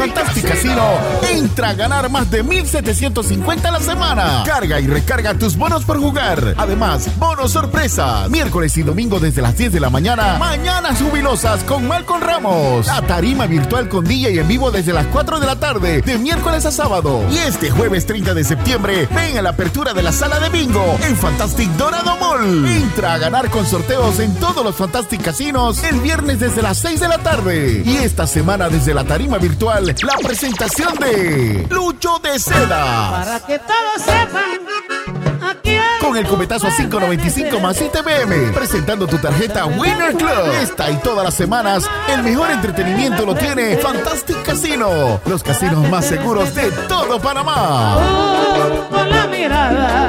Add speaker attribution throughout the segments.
Speaker 1: Fantastic Casino entra a ganar más de 1750 a la semana. Carga y recarga tus bonos por jugar. Además, bonos sorpresa. Miércoles y domingo desde las 10 de la mañana. Mañanas jubilosas con Malcolm Ramos. La tarima virtual con DJ en vivo desde las 4 de la tarde. De miércoles a sábado. Y este jueves 30 de septiembre, ven a la apertura de la sala de bingo en Fantastic Dorado Mall. Entra a ganar con sorteos en todos los Fantastic Casinos el viernes desde las 6 de la tarde. Y esta semana desde la tarima virtual la presentación de Lucho de Seda.
Speaker 2: Para que todos sepan. Aquí
Speaker 1: Con el cometazo a 5.95 más ITBM. Presentando tu tarjeta Winner Club. Esta y todas las semanas, el mejor entretenimiento lo tiene Fantastic Casino. Los casinos más seguros de todo Panamá.
Speaker 2: con la mirada.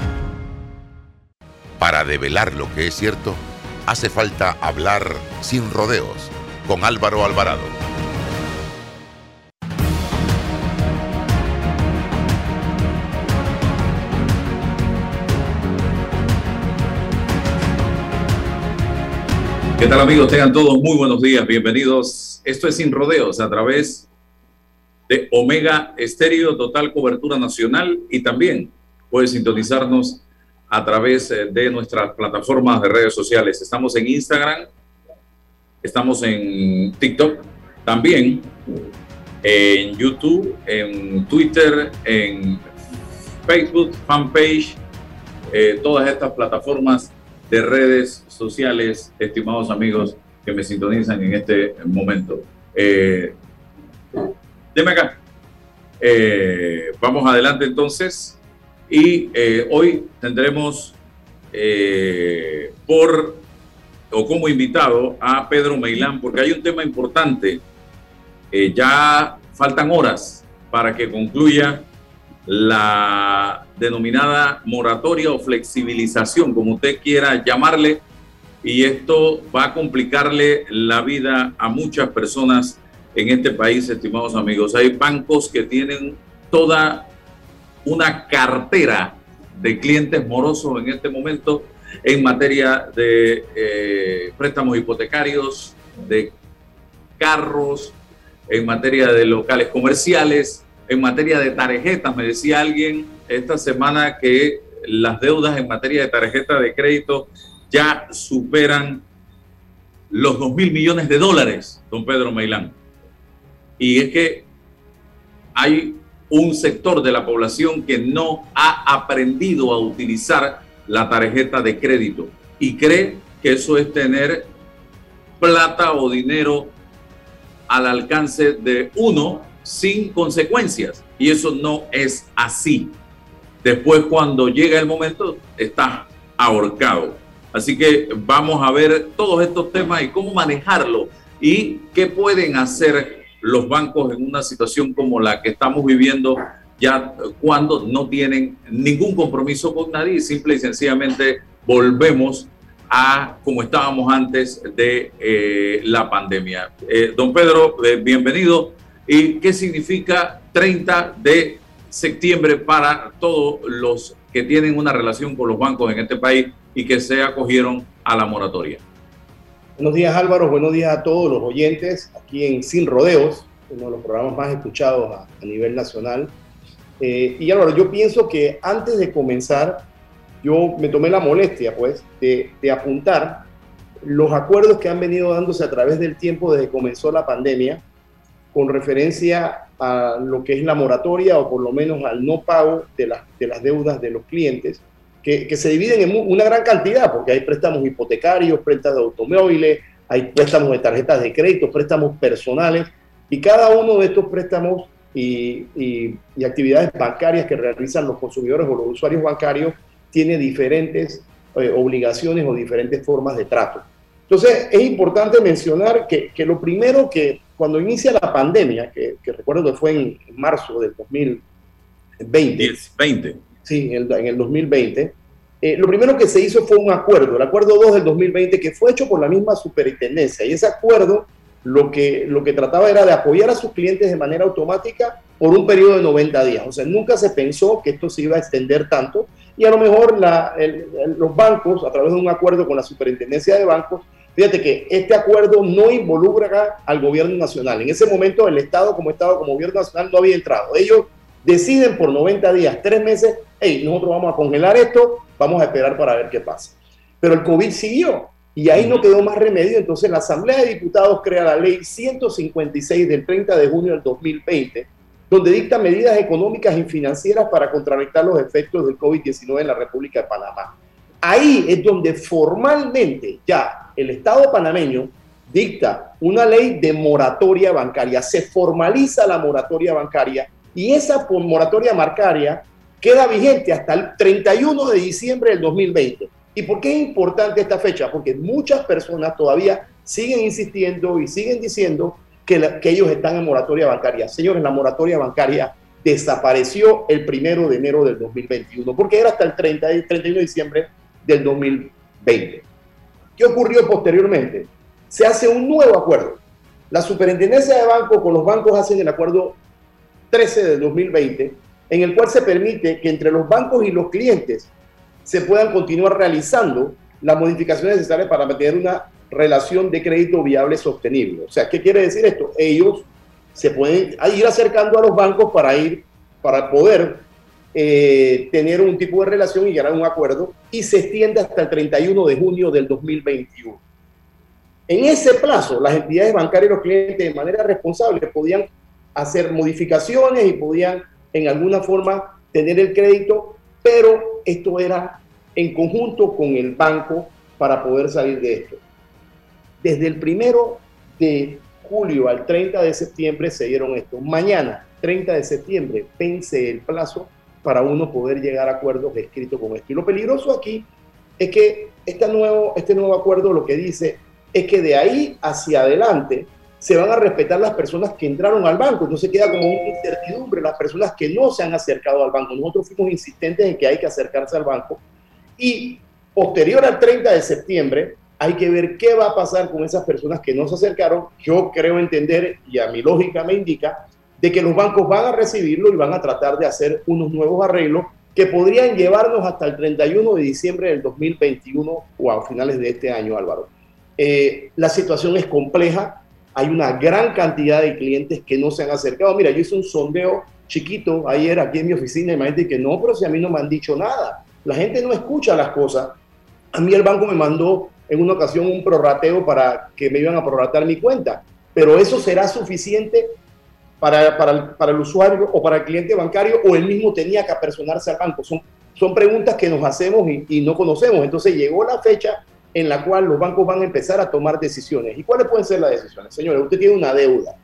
Speaker 3: Para develar lo que es cierto, hace falta hablar sin rodeos con Álvaro Alvarado.
Speaker 4: ¿Qué tal amigos? Tengan todos muy buenos días, bienvenidos. Esto es Sin Rodeos a través de Omega Estéreo, total cobertura nacional y también puedes sintonizarnos a través eh, de nuestras plataformas de redes sociales. Estamos en Instagram, estamos en TikTok, también en YouTube, en Twitter, en Facebook, fanpage, eh, todas estas plataformas de redes sociales, estimados amigos que me sintonizan en este momento. Eh, deme acá. Eh, vamos adelante entonces. Y eh, hoy tendremos eh, por o como invitado a Pedro Meilán, porque hay un tema importante. Eh, ya faltan horas para que concluya la denominada moratoria o flexibilización, como usted quiera llamarle, y esto va a complicarle la vida a muchas personas en este país, estimados amigos. Hay bancos que tienen toda una cartera de clientes morosos en este momento en materia de eh, préstamos hipotecarios, de carros, en materia de locales comerciales, en materia de tarjetas. Me decía alguien esta semana que las deudas en materia de tarjeta de crédito ya superan los 2 mil millones de dólares, don Pedro Meilán. Y es que hay un sector de la población que no ha aprendido a utilizar la tarjeta de crédito y cree que eso es tener plata o dinero al alcance de uno sin consecuencias. Y eso no es así. Después, cuando llega el momento, está ahorcado. Así que vamos a ver todos estos temas y cómo manejarlo y qué pueden hacer los bancos en una situación como la que estamos viviendo ya cuando no tienen ningún compromiso con nadie simple y sencillamente volvemos a como estábamos antes de eh, la pandemia. Eh, don Pedro, eh, bienvenido. ¿Y qué significa 30 de septiembre para todos los que tienen una relación con los bancos en este país y que se acogieron a la moratoria?
Speaker 5: Buenos días Álvaro, buenos días a todos los oyentes aquí en Sin Rodeos, uno de los programas más escuchados a, a nivel nacional. Eh, y Álvaro, yo pienso que antes de comenzar, yo me tomé la molestia, pues, de, de, apuntar los acuerdos que han venido dándose a través del tiempo desde que comenzó la pandemia, con referencia a lo que es la moratoria o por lo menos al no pago de, de las deudas de los clientes, que, que, se dividen en una gran cantidad, porque hay préstamos hipotecarios, préstamos de automóviles, hay préstamos de tarjetas de crédito, préstamos personales, y cada uno de estos préstamos y, y, y, actividades bancarias que realizan los consumidores o los usuarios bancarios tiene diferentes eh, obligaciones o diferentes formas de trato. Entonces, es importante mencionar que, que, lo primero que cuando inicia la pandemia, que, que recuerdo que fue en, marzo del 2020,
Speaker 4: 20.
Speaker 5: Sí, en en el 2020, eh, lo primero que se hizo fue un acuerdo, el acuerdo 2 del 2020, que fue hecho por la misma superintendencia. Y ese acuerdo lo que, lo que trataba era de apoyar a sus clientes de manera automática por un periodo de 90 días. O sea, nunca se pensó que esto se iba a extender tanto y a lo mejor la, el, los bancos, a través de un acuerdo con la superintendencia de bancos, fíjate que este acuerdo no involucra al gobierno nacional. En ese momento el Estado como Estado, como gobierno nacional, no había entrado. Ellos deciden por 90 días, tres meses, hey, nosotros vamos a congelar esto, vamos a esperar para ver qué pasa. Pero el COVID siguió y ahí no quedó más remedio. Entonces la Asamblea de Diputados crea la ley 156 del 30 de junio del 2020, donde dicta medidas económicas y financieras para contrarrestar los efectos del COVID-19 en la República de Panamá. Ahí es donde formalmente ya el Estado panameño dicta una ley de moratoria bancaria, se formaliza la moratoria bancaria y esa moratoria bancaria queda vigente hasta el 31 de diciembre del 2020. ¿Y por qué es importante esta fecha? Porque muchas personas todavía siguen insistiendo y siguen diciendo que, la, que ellos están en moratoria bancaria. Señores, la moratoria bancaria desapareció el primero de enero del 2021, porque era hasta el 30, 31 de diciembre del 2020. ¿Qué ocurrió posteriormente? Se hace un nuevo acuerdo. La superintendencia de bancos con los bancos hacen el acuerdo 13 del 2020, en el cual se permite que entre los bancos y los clientes se puedan continuar realizando las modificaciones necesarias para mantener una relación de crédito viable sostenible. O sea, ¿qué quiere decir esto? Ellos se pueden ir acercando a los bancos para ir, para poder eh, tener un tipo de relación y llegar a un acuerdo y se extiende hasta el 31 de junio del 2021. En ese plazo, las entidades bancarias y los clientes de manera responsable podían hacer modificaciones y podían en alguna forma tener el crédito, pero esto era en conjunto con el banco para poder salir de esto. Desde el primero de julio al 30 de septiembre se dieron esto. Mañana, 30 de septiembre, vence el plazo para uno poder llegar a acuerdos escritos con esto. Y lo peligroso aquí es que este nuevo, este nuevo acuerdo lo que dice es que de ahí hacia adelante se van a respetar las personas que entraron al banco. Entonces queda como una incertidumbre las personas que no se han acercado al banco. Nosotros fuimos insistentes en que hay que acercarse al banco. Y posterior al 30 de septiembre, hay que ver qué va a pasar con esas personas que no se acercaron. Yo creo entender, y a mi lógica me indica, de que los bancos van a recibirlo y van a tratar de hacer unos nuevos arreglos que podrían llevarnos hasta el 31 de diciembre del 2021 o a finales de este año, Álvaro. Eh, la situación es compleja, hay una gran cantidad de clientes que no se han acercado. Mira, yo hice un sondeo chiquito ayer aquí en mi oficina y me dice que no, pero si a mí no me han dicho nada. La gente no escucha las cosas. A mí el banco me mandó en una ocasión un prorrateo para que me iban a prorratear mi cuenta, pero eso será suficiente para, para, para, el, usuario o para el cliente bancario o él mismo tenía que apersonarse al banco? Son, son preguntas que nos hacemos y, y, no conocemos. Entonces llegó la fecha en la cual los bancos van a empezar a tomar decisiones. ¿Y cuáles pueden ser las decisiones? Señores, usted tiene una deuda,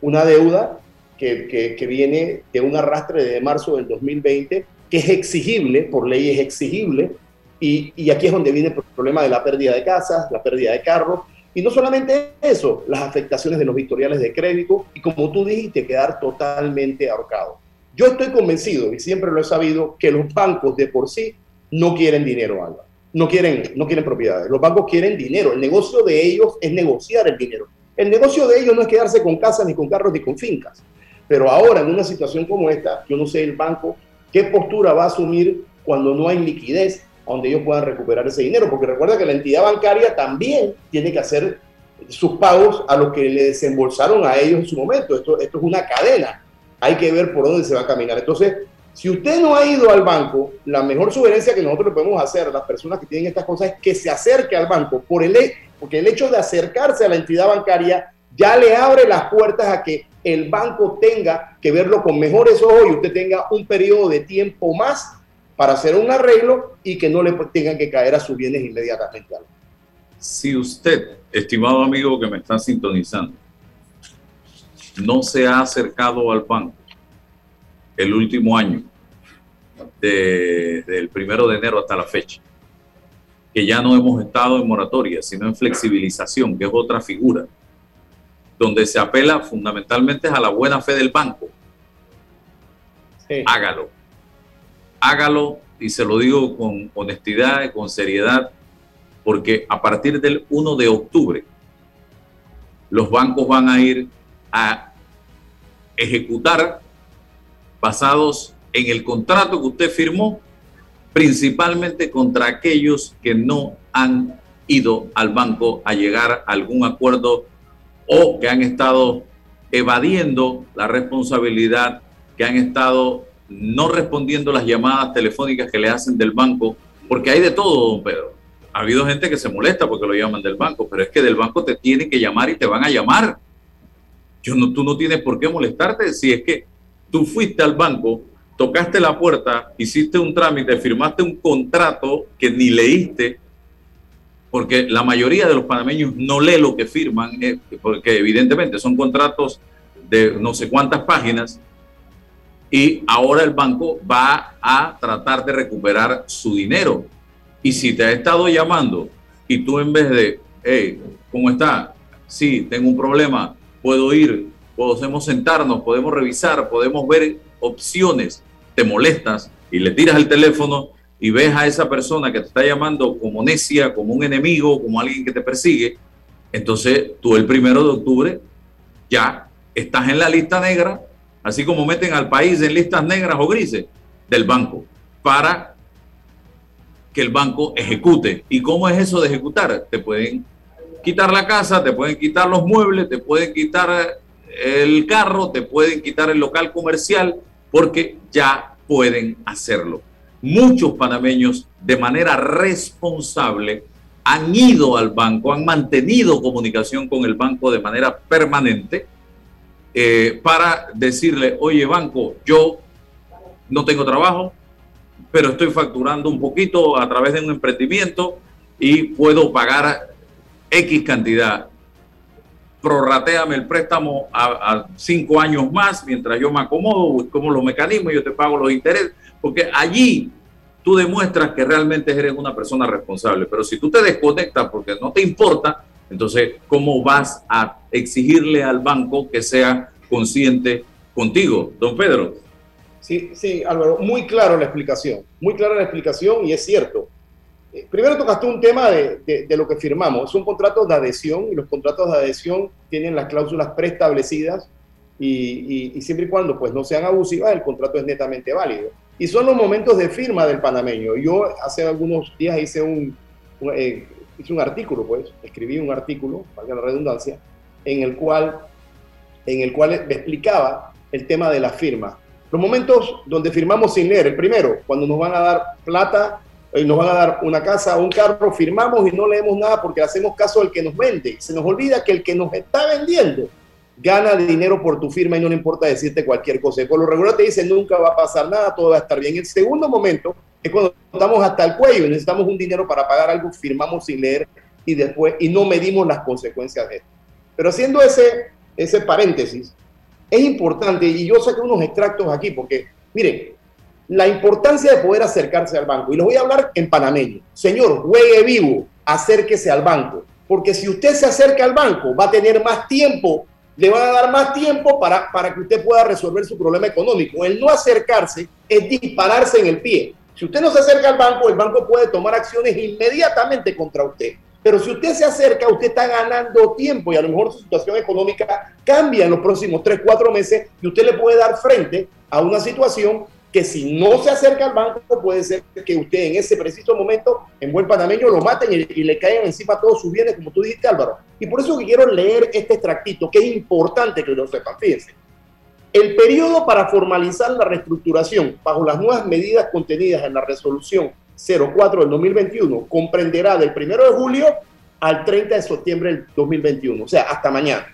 Speaker 5: una deuda que, viene de un arrastre de marzo del 2020, que es exigible, por ley es exigible, y, y aquí es donde viene el problema de la pérdida de casas, la pérdida de carros, y no solamente eso, las afectaciones de los victoriales de crédito y como tú dijiste, quedar totalmente ahorcado. Yo estoy convencido, y siempre lo he sabido, que los bancos de por sí no quieren dinero, Álvaro. No quieren, no quieren propiedades. Los bancos quieren dinero. El negocio de ellos es negociar el dinero. El negocio de ellos no es quedarse con casas, ni con carros, ni con fincas. Pero ahora, en una situación como esta, yo no sé el banco qué postura va a asumir cuando no hay liquidez, donde ellos puedan recuperar ese dinero, porque recuerda que la entidad bancaria también tiene que hacer sus pagos a los que le desembolsaron a ellos en su momento. Esto, esto es una cadena. Hay que ver por dónde se va a caminar. Entonces, si usted no ha ido al banco, la mejor sugerencia que nosotros le podemos hacer a las personas que tienen estas cosas es que se acerque al banco, por el, porque el hecho de acercarse a la entidad bancaria ya le abre las puertas a que el banco tenga que verlo con mejores ojos y usted tenga un periodo de tiempo más para hacer un arreglo y que no le tengan que caer a sus bienes inmediatamente.
Speaker 4: Si usted, estimado amigo que me está sintonizando, no se ha acercado al banco el último año, desde el primero de enero hasta la fecha, que ya no hemos estado en moratoria, sino en flexibilización, que es otra figura, donde se apela fundamentalmente a la buena fe del banco. Sí. Hágalo hágalo y se lo digo con honestidad y con seriedad, porque a partir del 1 de octubre los bancos van a ir a ejecutar basados en el contrato que usted firmó, principalmente contra aquellos que no han ido al banco a llegar a algún acuerdo o que han estado evadiendo la responsabilidad, que han estado no respondiendo las llamadas telefónicas que le hacen del banco, porque hay de todo, don Pedro. Ha habido gente que se molesta porque lo llaman del banco, pero es que del banco te tienen que llamar y te van a llamar. Yo no, tú no tienes por qué molestarte si es que tú fuiste al banco, tocaste la puerta, hiciste un trámite, firmaste un contrato que ni leíste, porque la mayoría de los panameños no lee lo que firman, eh, porque evidentemente son contratos de no sé cuántas páginas y ahora el banco va a tratar de recuperar su dinero. Y si te ha estado llamando y tú en vez de, hey, ¿cómo está? Sí, tengo un problema, puedo ir, podemos sentarnos, podemos revisar, podemos ver opciones, te molestas y le tiras el teléfono y ves a esa persona que te está llamando como necia, como un enemigo, como alguien que te persigue, entonces tú el primero de octubre ya estás en la lista negra así como meten al país en listas negras o grises del banco, para que el banco ejecute. ¿Y cómo es eso de ejecutar? Te pueden quitar la casa, te pueden quitar los muebles, te pueden quitar el carro, te pueden quitar el local comercial, porque ya pueden hacerlo. Muchos panameños de manera responsable han ido al banco, han mantenido comunicación con el banco de manera permanente eh, para decirle, oye banco, yo no tengo trabajo, pero estoy facturando un poquito a través de un emprendimiento y puedo pagar X cantidad. Prorrateame el préstamo a, cinco años más mientras yo me acomodo, como los mecanismos, yo te pago los intereses, porque allí tú demuestras que realmente eres una persona responsable. Pero si tú te desconectas porque no te importa, entonces, ¿cómo vas a exigirle al banco que sea consciente contigo, don Pedro?
Speaker 5: Sí, sí, Álvaro, muy claro la explicación, muy clara la explicación y es cierto. Eh, primero tocaste un tema de, lo que firmamos, son contratos de adhesión y los contratos de adhesión tienen las cláusulas preestablecidas y, siempre y cuando pues no sean abusivas, el contrato es netamente válido. Y son los momentos de firma del panameño. Yo hace algunos días hice un, eh, hice un artículo, pues, escribí un artículo, valga la redundancia, en el cual, en el cual explicaba el tema de la firma. Los momentos donde firmamos sin leer, el primero, cuando nos van a dar plata, y nos van a dar una casa un carro, firmamos y no leemos nada porque hacemos caso al que nos vende. Se nos olvida que el que nos está vendiendo gana dinero por tu firma y no le importa decirte cualquier cosa. Por lo regular te dicen nunca va a pasar nada, todo va a estar bien. El segundo momento es cuando estamos hasta el cuello y necesitamos un dinero para pagar algo, firmamos sin leer y después y no medimos las consecuencias de esto. Pero haciendo ese, ese paréntesis, es importante, y yo saqué unos extractos aquí, porque, miren, la importancia de poder acercarse al banco, y les voy a hablar en panameño. Señor, juegue vivo, acérquese al banco, porque si usted se acerca al banco, va a tener más tiempo, le van a dar más tiempo para, para que usted pueda resolver su problema económico. El no acercarse es dispararse en el pie. Si usted no se acerca al banco, el banco puede tomar acciones inmediatamente contra usted. Pero si usted se acerca, usted está ganando tiempo y a lo mejor su situación económica cambia en los próximos 3, 4 meses y usted le puede dar frente a una situación que si no se acerca al banco puede ser que usted en ese preciso momento, en buen panameño, lo maten y, le caigan encima todos sus bienes, como tú dijiste Álvaro. Y por eso que quiero leer este extractito, que es importante que lo sepan. Fíjense. El periodo para formalizar la reestructuración bajo las nuevas medidas contenidas en la resolución 04 del 2021 comprenderá del 1 de julio al 30 de septiembre del 2021, o sea, hasta mañana.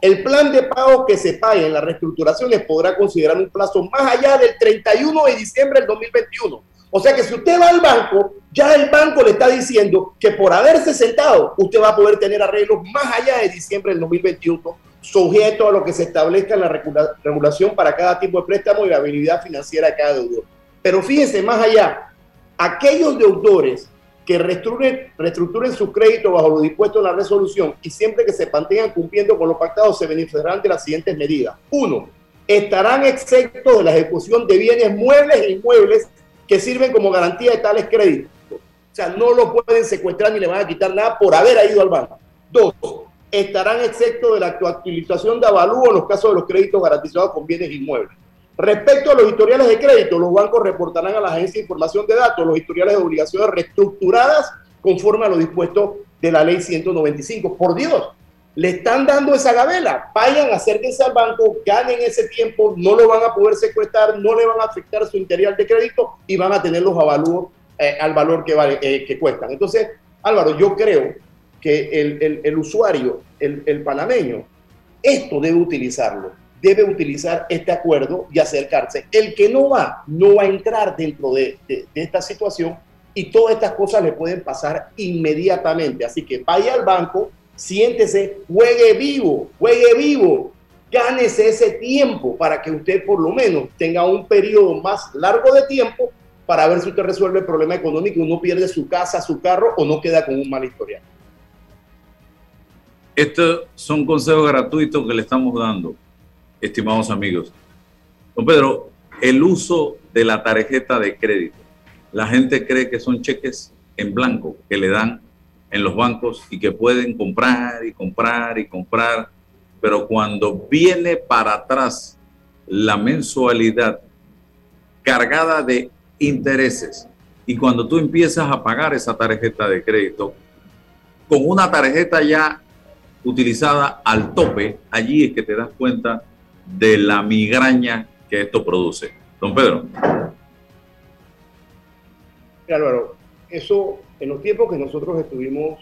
Speaker 5: El plan de pago que se pague en las reestructuraciones podrá considerar un plazo más allá del 31 de diciembre del 2021. O sea que si usted va al banco, ya el banco le está diciendo que por haberse sentado, usted va a poder tener arreglos más allá de diciembre del 2021, sujeto a lo que se establezca en la regulación para cada tipo de préstamo y la habilidad financiera de cada deudor. Pero fíjense más allá, aquellos deudores que reestructuren, reestructuren su crédito bajo lo dispuesto en la resolución y siempre que se mantengan cumpliendo con lo pactado se beneficiarán de las siguientes medidas. Uno, estarán exentos de la ejecución de bienes muebles e inmuebles que sirven como garantía de tales créditos. O sea, no lo pueden secuestrar ni le van a quitar nada por haber ido al banco. Dos, estarán exentos de la actualización de avalúo en los casos de los créditos garantizados con bienes inmuebles. Respecto a los historiales de crédito, los bancos reportarán a la Agencia de Información de Datos los historiales de obligaciones reestructuradas conforme a lo dispuesto de la Ley 195. Por Dios, le están dando esa gabela. Vayan, acérquense al banco, ganen ese tiempo, no lo van a poder secuestrar, no le van a afectar su interior de crédito y van a tener los avalúos eh, al valor que, vale, eh, que cuestan. Entonces, Álvaro, yo creo que el, el usuario, el panameño, esto debe utilizarlo debe utilizar este acuerdo y acercarse. El que no va, no va a entrar dentro de, esta situación y todas estas cosas le pueden pasar inmediatamente. Así que vaya al banco, siéntese, juegue vivo, juegue vivo, gánese ese tiempo para que usted por lo menos tenga un periodo más largo de tiempo para ver si usted resuelve el problema económico y no pierde su casa, su carro o no queda con un mal historial.
Speaker 4: Estos son consejos gratuitos que le estamos dando estimados amigos. Don Pedro, el uso de la tarjeta de crédito. La gente cree que son cheques en blanco que le dan en los bancos y que pueden comprar y comprar y comprar, pero cuando viene para atrás la mensualidad cargada de intereses y cuando tú empiezas a pagar esa tarjeta de crédito con una tarjeta ya utilizada al tope, allí es que te das cuenta de la migraña que esto produce. Don Pedro.
Speaker 5: Álvaro, eso en los tiempos que nosotros estuvimos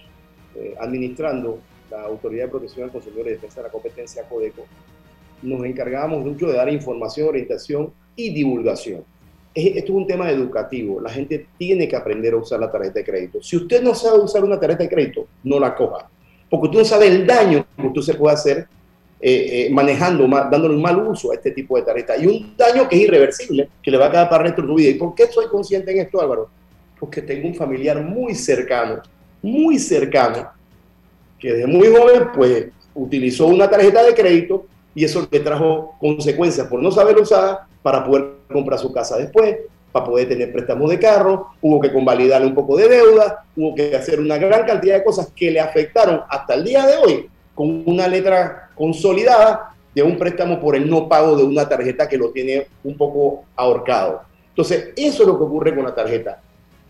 Speaker 5: eh, administrando la Autoridad de Protección al Consumidor y Defensa de la Competencia Codeco, nos encargábamos mucho de dar información, orientación y divulgación. Esto es un tema educativo. La gente tiene que aprender a usar la tarjeta de crédito. Si usted no sabe usar una tarjeta de crédito, no la coja. Porque usted no sabe el daño que usted se puede hacer eh, eh, manejando, dándole un mal uso a este tipo de tarjeta y un daño que es irreversible, que le va a quedar para el resto de tu vida. ¿Y por qué soy consciente en esto, Álvaro? Porque tengo un familiar muy cercano, muy cercano, que desde muy joven, pues, utilizó una tarjeta de crédito y eso le trajo consecuencias por no saber usar para poder comprar su casa después, para poder tener préstamos de carro, hubo que convalidarle un poco de deuda, hubo que hacer una gran cantidad de cosas que le afectaron hasta el día de hoy con una letra consolidada de un préstamo por el no pago de una tarjeta que lo tiene un poco ahorcado. Entonces, eso es lo que ocurre con la tarjeta.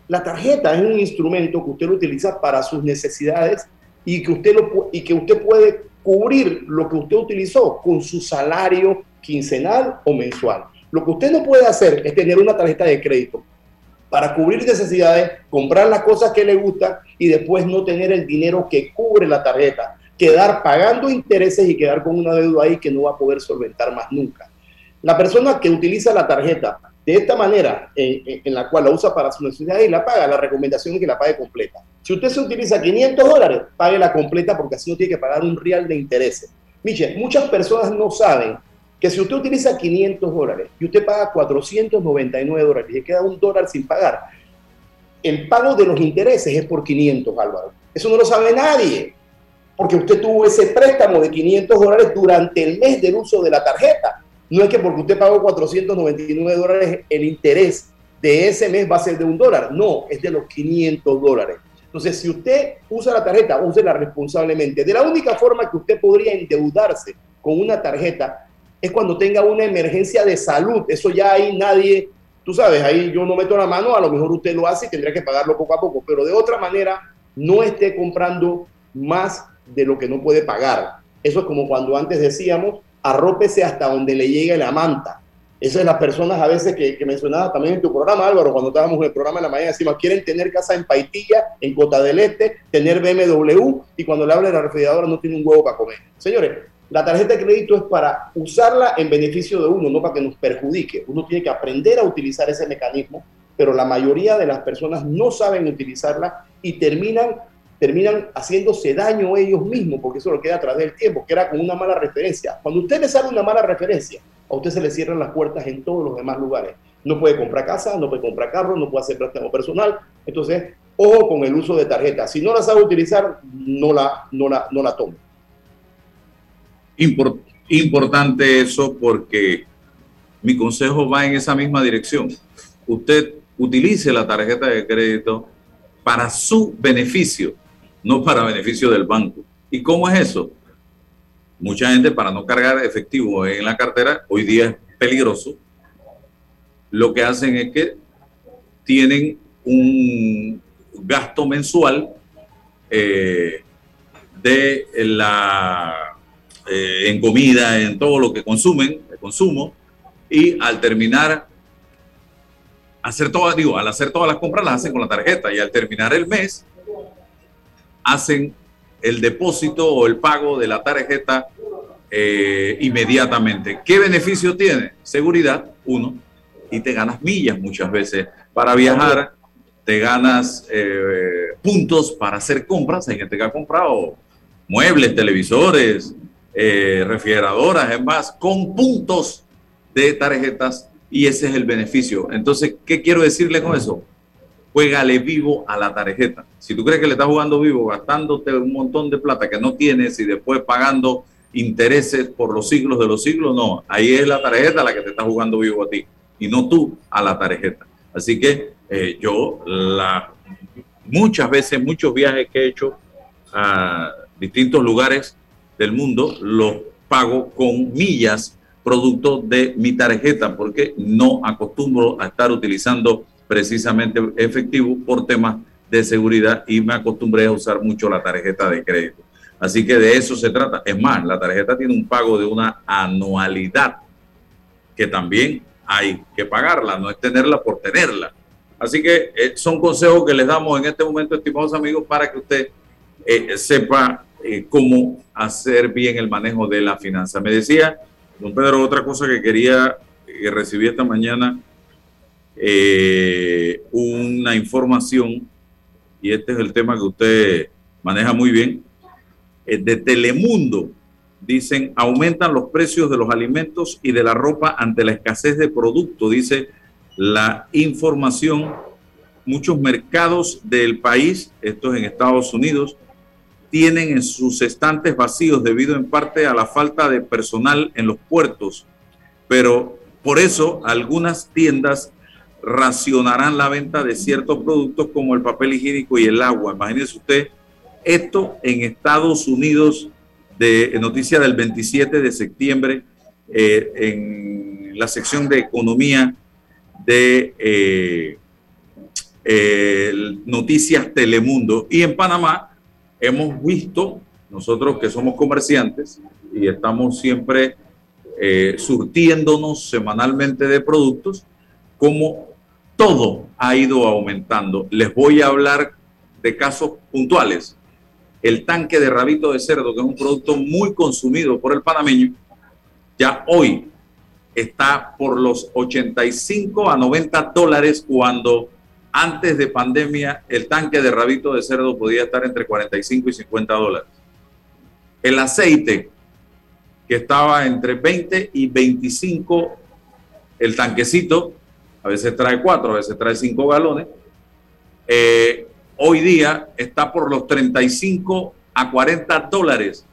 Speaker 5: La tarjeta es un instrumento que usted lo utiliza para sus necesidades y que usted, lo, y que usted puede cubrir lo que usted utilizó con su salario quincenal o mensual. Lo que usted no puede hacer es tener una tarjeta de crédito para cubrir necesidades, comprar las cosas que le gustan y después no tener el dinero que cubre la tarjeta quedar pagando intereses y quedar con una deuda ahí que no va a poder solventar más nunca. La persona que utiliza la tarjeta de esta manera, en, la cual la usa para su necesidad y la paga, la recomendación es que la pague completa. Si usted se utiliza 500 dólares, pague la completa porque así no tiene que pagar un real de intereses. Miche, muchas personas no saben que si usted utiliza 500 dólares y usted paga 499 dólares y le queda un dólar sin pagar, el pago de los intereses es por 500, Álvaro. Eso no lo sabe nadie, porque usted tuvo ese préstamo de 500 dólares durante el mes del uso de la tarjeta. No es que porque usted pagó 499 dólares, el interés de ese mes va a ser de un dólar. No, es de los 500 dólares. Entonces, si usted usa la tarjeta, úsela responsablemente. De la única forma que usted podría endeudarse con una tarjeta es cuando tenga una emergencia de salud. Eso ya ahí nadie, tú sabes, ahí yo no meto la mano, a lo mejor usted lo hace y tendría que pagarlo poco a poco, pero de otra manera no esté comprando más de lo que no puede pagar. Eso es como cuando antes decíamos, arrópese hasta donde le llegue la manta. Esas son las personas a veces que, que mencionabas también en tu programa, Álvaro, cuando estábamos en el programa de la mañana, decimos, quieren tener casa en Paitilla, en Cota del Este, tener BMW, y cuando le habla de la refrigeradora no tiene un huevo para comer. Señores, la tarjeta de crédito es para usarla en beneficio de uno, no para que nos perjudique. Uno tiene que aprender a utilizar ese mecanismo, pero la mayoría de las personas no saben utilizarla y terminan, terminan haciéndose daño ellos mismos, porque eso lo queda a través del tiempo, que era con una mala referencia. Cuando usted le sale una mala referencia, a usted se le cierran las puertas en todos los demás lugares. No puede comprar casa, no puede comprar carro, no puede hacer préstamo personal. Entonces, ojo con el uso de tarjeta. Si no la sabe utilizar, no la, no la, no la tome
Speaker 4: importante eso porque mi consejo va en esa misma dirección. Usted utilice la tarjeta de crédito para su beneficio, no para beneficio del banco. ¿Y cómo es eso? Mucha gente para no cargar efectivo en la cartera, hoy día es peligroso, lo que hacen es que tienen un gasto mensual eh, de la eh, en comida, en todo lo que consumen, el consumo, y al terminar, hacer todo, digo, al hacer todas las compras las hacen con la tarjeta y al terminar el mes hacen el depósito o el pago de la tarjeta eh, inmediatamente. ¿Qué beneficio tiene? Seguridad, uno, y te ganas millas muchas veces para viajar, te ganas eh, puntos para hacer compras. Hay gente que ha comprado muebles, televisores, eh, refrigeradoras, es más, con puntos de tarjetas y ese es el beneficio. Entonces, ¿qué quiero decirle con eso? Juégale vivo a la tarjeta. Si tú crees que le estás jugando vivo, gastándote un montón de plata que no tienes y después pagando intereses por los siglos de los siglos, no. Ahí es la tarjeta la que te está jugando vivo a ti y no tú a la tarjeta. Así que eh, yo la, muchas veces, muchos viajes que he hecho a distintos lugares, del mundo los pago con millas producto de mi tarjeta porque no acostumbro a estar utilizando precisamente efectivo por temas de seguridad y me acostumbré a usar mucho la tarjeta de crédito. Así que de eso se trata. Es más, la tarjeta tiene un pago de una anualidad que también hay que pagarla, no es tenerla por tenerla. Así que eh, son consejos que les damos en este momento, estimados amigos, para que usted eh, sepa eh, cómo hacer bien el manejo de la finanza. Me decía, don Pedro, otra cosa que quería, que recibí esta mañana, eh, una información, y este es el tema que usted maneja muy bien, de Telemundo. Dicen, aumentan los precios de los alimentos y de la ropa ante la escasez de producto, dice la información. Muchos mercados del país, estos en Estados Unidos, tienen en sus estantes vacíos debido en parte a la falta de personal en los puertos. Pero por eso algunas tiendas racionarán la venta de ciertos productos como el papel higiénico y el agua. Imagínese usted esto en Estados Unidos, de noticia del 27 de septiembre, eh, en la sección de economía de eh, eh, Noticias Telemundo. Y en Panamá, hemos visto, nosotros que somos comerciantes y estamos siempre surtiéndonos semanalmente de productos, como todo ha ido aumentando. Les voy a hablar de casos puntuales. el tanque de rabito de cerdo, que es un producto muy consumido por el panameño, ya hoy está por los 85 a 90 dólares cuando antes de pandemia el tanque de rabito de cerdo podía estar entre 45 y 50 dólares. El aceite que estaba entre 20 y 25 el tanquecito, a veces trae 4, a veces trae 5 galones, eh, hoy día está por los 35 a 40 dólares.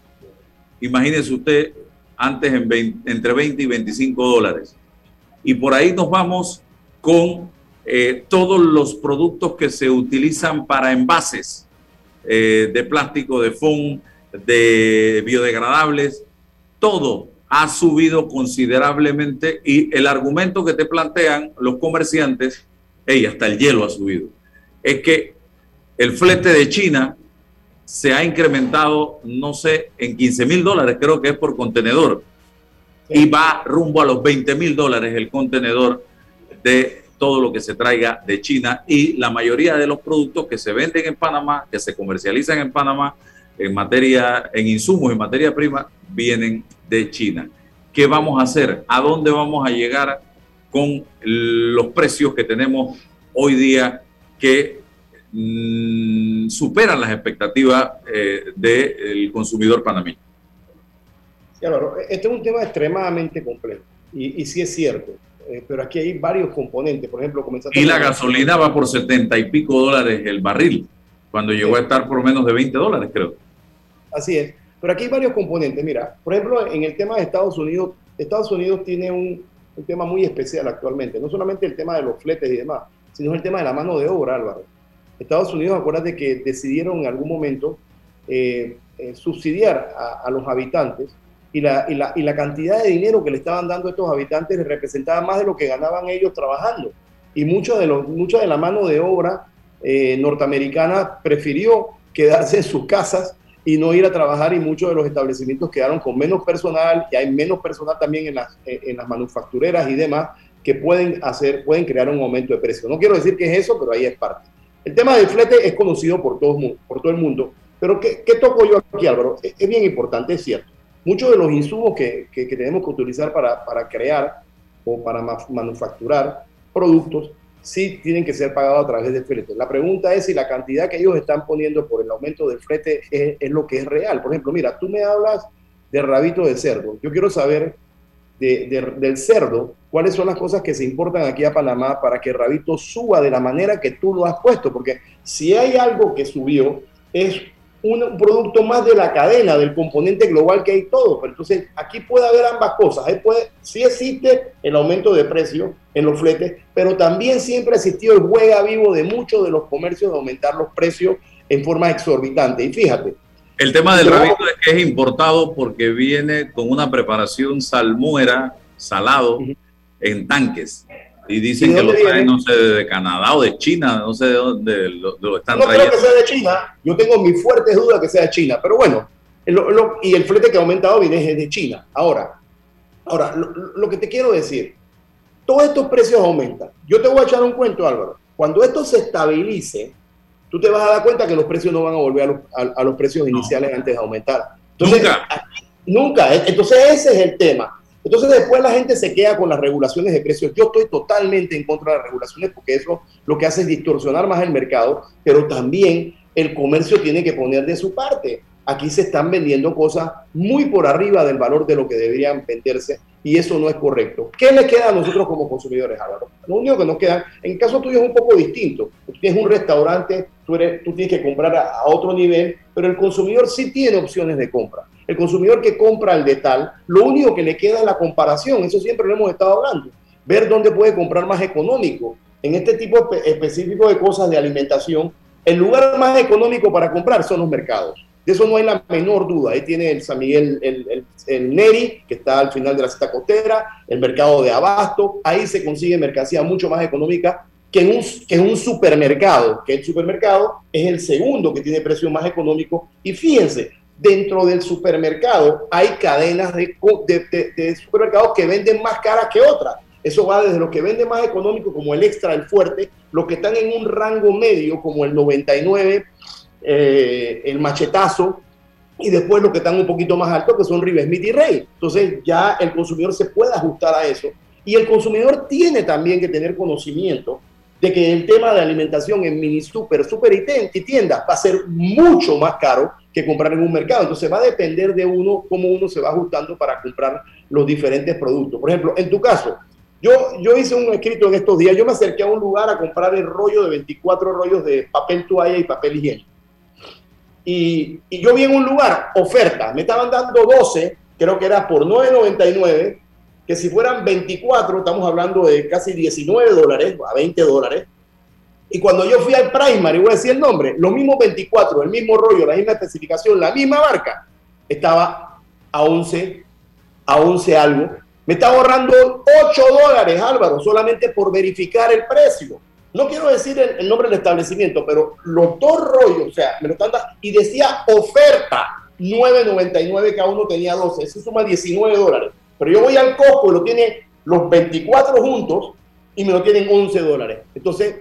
Speaker 4: Imagínese usted antes en entre 20 y 25 dólares. Y por ahí nos vamos con eh, todos los productos que se utilizan para envases eh, de plástico, de foam, de biodegradables, todo ha subido considerablemente y el argumento que te plantean los comerciantes, hey, hasta el hielo ha subido, es que el flete de China se ha incrementado, no sé, en 15 mil dólares, creo que es por contenedor, y va rumbo a los 20 mil dólares el contenedor de todo lo que se traiga de China y la mayoría de los productos que se venden en Panamá, que se comercializan en Panamá, en materia, en insumos, en materia prima, vienen de China. ¿Qué vamos a hacer? ¿A dónde vamos a llegar con los precios que tenemos hoy día que Mm, superan las expectativas eh, del consumidor panameño.
Speaker 5: Claro, este es un tema extremadamente complejo y, y sí es cierto, eh, pero aquí hay varios componentes. Por ejemplo,
Speaker 4: Y la gasolina va por 70 y pico dólares el barril, cuando llegó a estar por menos de 20 dólares, creo.
Speaker 5: Así es, pero aquí hay varios componentes. Mira, por ejemplo, en el tema de Estados Unidos, Estados Unidos tiene un, un tema muy especial actualmente, no solamente el tema de los fletes y demás, sino el tema de la mano de obra, Álvaro. Estados Unidos, acuérdate que decidieron en algún momento eh, eh, subsidiar a, los habitantes y la, y, la, y la, cantidad de dinero que le estaban dando a estos habitantes representaba más de lo que ganaban ellos trabajando. Y mucho de, los, mucha de la mano de obra eh, norteamericana prefirió quedarse en sus casas y no ir a trabajar y muchos de los establecimientos quedaron con menos personal y hay menos personal también en las, en las manufactureras y demás que pueden hacer, pueden crear un aumento de precio. No quiero decir que es eso, pero ahí es parte. El tema del flete es conocido por todo, por todo el mundo, pero ¿qué, toco yo aquí, Álvaro? Es, bien importante, es cierto. Muchos de los insumos que, tenemos que utilizar para, crear o para manufacturar productos sí tienen que ser pagados a través del flete. La pregunta es si la cantidad que ellos están poniendo por el aumento del flete es, lo que es real. Por ejemplo, mira, tú me hablas de rabito de cerdo. Yo quiero saber del cerdo, cuáles son las cosas que se importan aquí a Panamá para que Rabito suba de la manera que tú lo has puesto, porque si hay algo que subió, es un producto más de la cadena, del componente global que hay todo. Pero entonces aquí puede haber ambas cosas. Ahí puede, sí existe el aumento de precio en los fletes, pero también siempre ha existido el juega vivo de muchos de los comercios de aumentar los precios en forma exorbitante. Y fíjate,
Speaker 4: el tema del rabito es que es importado porque viene con una preparación salmuera, salado, en tanques. Y dicen que lo traen, no sé, de Canadá o de China, no sé de dónde lo, están trayendo.
Speaker 5: No creo que sea de China, yo tengo mis fuertes dudas que sea de China, pero bueno, y el flete que ha aumentado viene de China. Ahora, ahora lo que te quiero decir, todos estos precios aumentan. Yo te voy a echar un cuento, Álvaro. Cuando esto se estabilice, tú te vas a dar cuenta que los precios no van a volver a los, precios iniciales antes de aumentar.
Speaker 4: nunca.
Speaker 5: Nunca. Entonces ese es el tema. Entonces después la gente se queda con las regulaciones de precios. Yo estoy totalmente en contra de las regulaciones porque eso lo que hace es distorsionar más el mercado, pero también el comercio tiene que poner de su parte. Aquí se están vendiendo cosas muy por arriba del valor de lo que deberían venderse y eso no es correcto. ¿Qué le queda a nosotros como consumidores, Álvaro? Lo único que nos queda, en el caso tuyo es un poco distinto. Tú tienes un restaurante, tú, eres, tú tienes que comprar a, otro nivel, pero el consumidor sí tiene opciones de compra. El consumidor que compra el de tal, lo único que le queda es la comparación, eso siempre lo hemos estado hablando. Ver dónde puede comprar más económico. En este tipo específico de cosas de alimentación, el lugar más económico para comprar son los mercados. De eso no hay la menor duda. Ahí tiene el San Miguel, el, el, Neri, que está al final de la cesta costera, el mercado de abasto. Ahí se consigue mercancía mucho más económica que en, un, que un supermercado, que el supermercado es el segundo que tiene precio más económico. Y fíjense, dentro del supermercado hay cadenas de, supermercados que venden más caras que otras. Eso va desde lo que vende más económico, como el extra, el fuerte, los que están en un rango medio, como el 99 eh, el machetazo, y después los que están un poquito más altos, que son River Smith y Rey. Entonces ya el consumidor se puede ajustar a eso. Y el consumidor tiene también que tener conocimiento de que el tema de alimentación en mini super, super y tiendas va a ser mucho más caro que comprar en un mercado. Entonces va a depender de uno cómo uno se va ajustando para comprar los diferentes productos. Por ejemplo, en tu caso, yo, yo hice un escrito en estos días, yo me acerqué a un lugar a comprar el rollo de 24 rollos de papel toalla y papel higiénico. Y, y yo vi en un lugar oferta, me estaban dando 12, creo que era por 9.99 que si fueran 24, estamos hablando de casi 19 dólares, a 20 dólares. Y cuando yo fui al Primary, voy a decir el nombre, los mismos 24, el mismo rollo, la misma especificación, la misma marca, estaba a 11, a 11 algo. Me está ahorrando 8 dólares, Álvaro, solamente por verificar el precio. No quiero decir el, nombre del establecimiento, pero los dos rollos, o sea, me lo están dando, y decía oferta, 9.99, cada uno tenía 12, eso suma 19 dólares. Pero yo voy al Costco y lo tiene los 24 juntos y me lo tienen 11 dólares. Entonces,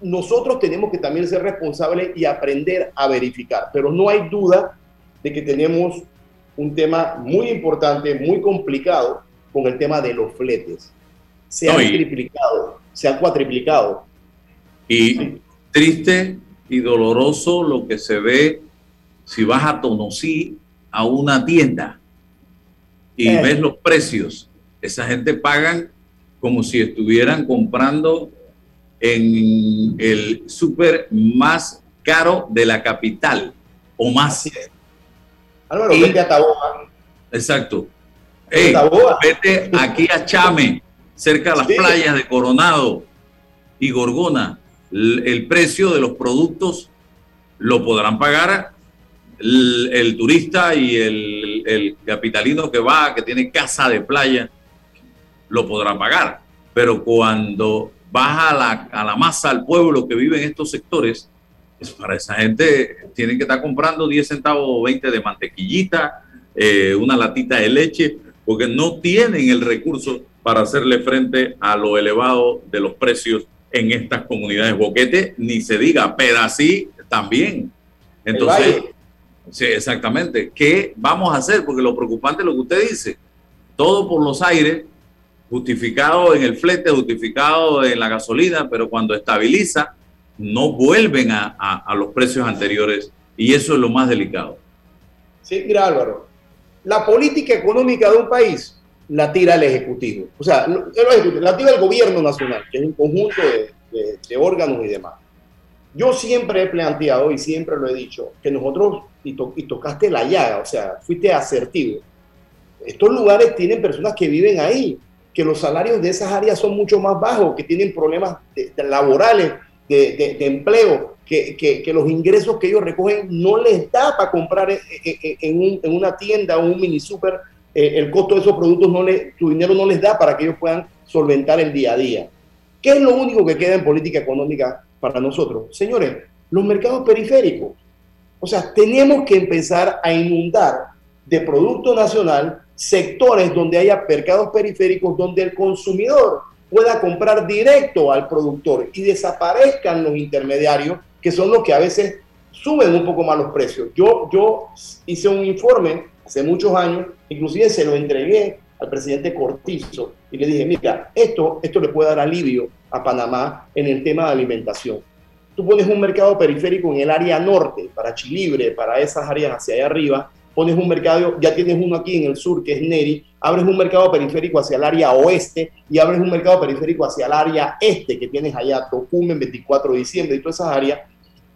Speaker 5: nosotros tenemos que también ser responsables y aprender a verificar. Pero no hay duda de que tenemos un tema muy importante, muy complicado con el tema de los fletes. Se han triplicado, se han cuatriplicado.
Speaker 4: Y triste y doloroso lo que se ve si vas a Tonosí a una tienda y eh. ves los precios, esa gente pagan como si estuvieran comprando en el súper más caro de la capital o más.
Speaker 5: Álvaro, vete a Taboa.
Speaker 4: Exacto. vete aquí a Chame, cerca de las playas de Coronado y Gorgona. El precio de los productos lo podrán pagar el, turista y el, capitalino que va, que tiene casa de playa, lo podrá pagar. Pero cuando baja a la, a la masa, al pueblo que vive en estos sectores, es para esa gente tienen que estar comprando 10 centavos o 20 de mantequillita, eh, una latita de leche, porque no tienen el recurso para hacerle frente a lo elevado de los precios en estas comunidades. Boquete, ni se diga, pero así también. Entonces, Sí, exactamente. ¿Qué vamos a hacer? Porque lo preocupante es lo que usted dice. Todo por los aires, justificado en el flete, justificado en la gasolina, pero cuando estabiliza, no vuelven a, los precios anteriores y eso es lo más delicado.
Speaker 5: Sí, mira Álvaro, la política económica de un país la tira el Ejecutivo. O sea, la tira el gobierno nacional, que es un conjunto de órganos y demás. Yo siempre he planteado y siempre lo he dicho, que nosotros, y, tocaste la llaga, o sea, fuiste asertivo, estos lugares tienen personas que viven ahí, que los salarios de esas áreas son mucho más bajos, que tienen problemas laborales, de, empleo, que, los ingresos que ellos recogen no les da para comprar en, una tienda o un mini super, eh, el costo de esos productos, no les, su dinero no les da para que ellos puedan solventar el día a día. ¿Qué es lo único que queda en política económica para nosotros. Señores, los mercados periféricos. O sea, tenemos que empezar a inundar de producto nacional sectores donde haya mercados periféricos, donde el consumidor pueda comprar directo al productor y desaparezcan los intermediarios, que son los que a veces suben un poco más los precios. Yo, yo hice un informe hace muchos años, inclusive se lo entregué al presidente Cortizo y le dije, mira, esto, esto le puede dar alivio a Panamá en el tema de alimentación. Tú pones un mercado periférico en el área norte, para Chilibre, para esas áreas hacia allá arriba, pones un mercado, ya tienes uno aquí en el sur que es Neri, abres un mercado periférico hacia el área oeste y abres un mercado periférico hacia el área este que tienes allá, Tocumen, 24 de diciembre y todas esas áreas,